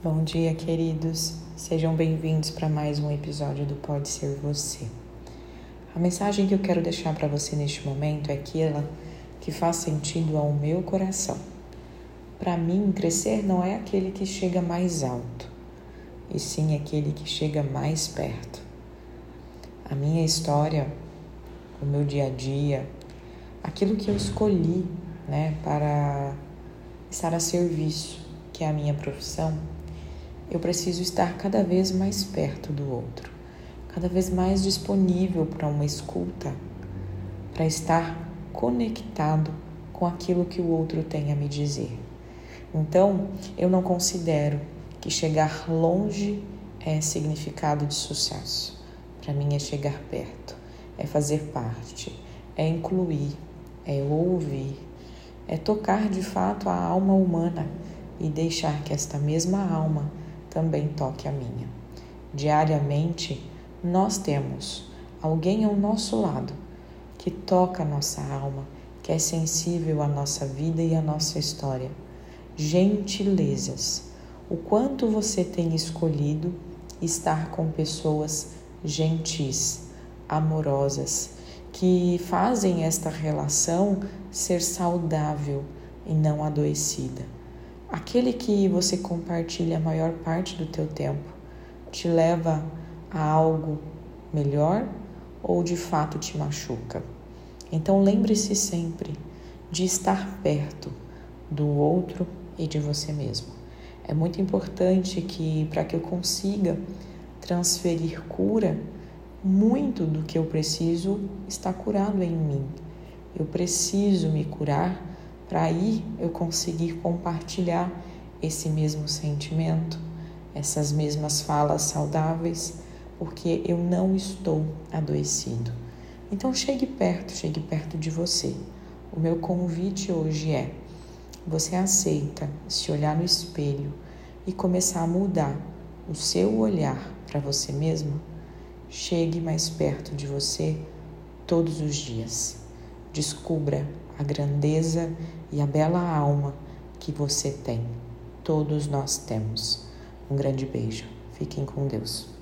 Bom dia, queridos. Sejam bem-vindos para mais um episódio do Pode Ser Você. A mensagem que eu quero deixar para você neste momento é aquela que faz sentido ao meu coração. Para mim, crescer não é aquele que chega mais alto, e sim aquele que chega mais perto. A minha história, o meu dia a dia, aquilo que eu escolhi, né, para estar a serviço, que é a minha profissão, eu preciso estar cada vez mais perto do outro, cada vez mais disponível para uma escuta, para estar conectado com aquilo que o outro tem a me dizer. Então, eu não considero que chegar longe é significado de sucesso. Para mim é chegar perto, é fazer parte, é incluir, é ouvir, é tocar de fato a alma humana e deixar que esta mesma alma também toque a minha. Diariamente, nós temos alguém ao nosso lado que toca a nossa alma, que é sensível à nossa vida e à nossa história. Gentilezas. O quanto você tem escolhido estar com pessoas gentis, amorosas, que fazem esta relação ser saudável e não adoecida. Aquele que você compartilha a maior parte do teu tempo te leva a algo melhor ou de fato te machuca? Então lembre-se sempre de estar perto do outro e de você mesmo. É muito importante que para que eu consiga transferir cura, muito do que eu preciso está curado em mim. Eu preciso me curar para aí eu conseguir compartilhar esse mesmo sentimento, essas mesmas falas saudáveis, porque eu não estou adoecido. Então chegue perto, chegue perto de você. O meu convite hoje é: você aceita se olhar no espelho e começar a mudar o seu olhar para você mesmo? Chegue mais perto de você todos os dias. Descubra a grandeza e a bela alma que você tem. Todos nós temos. Um grande beijo. Fiquem com Deus.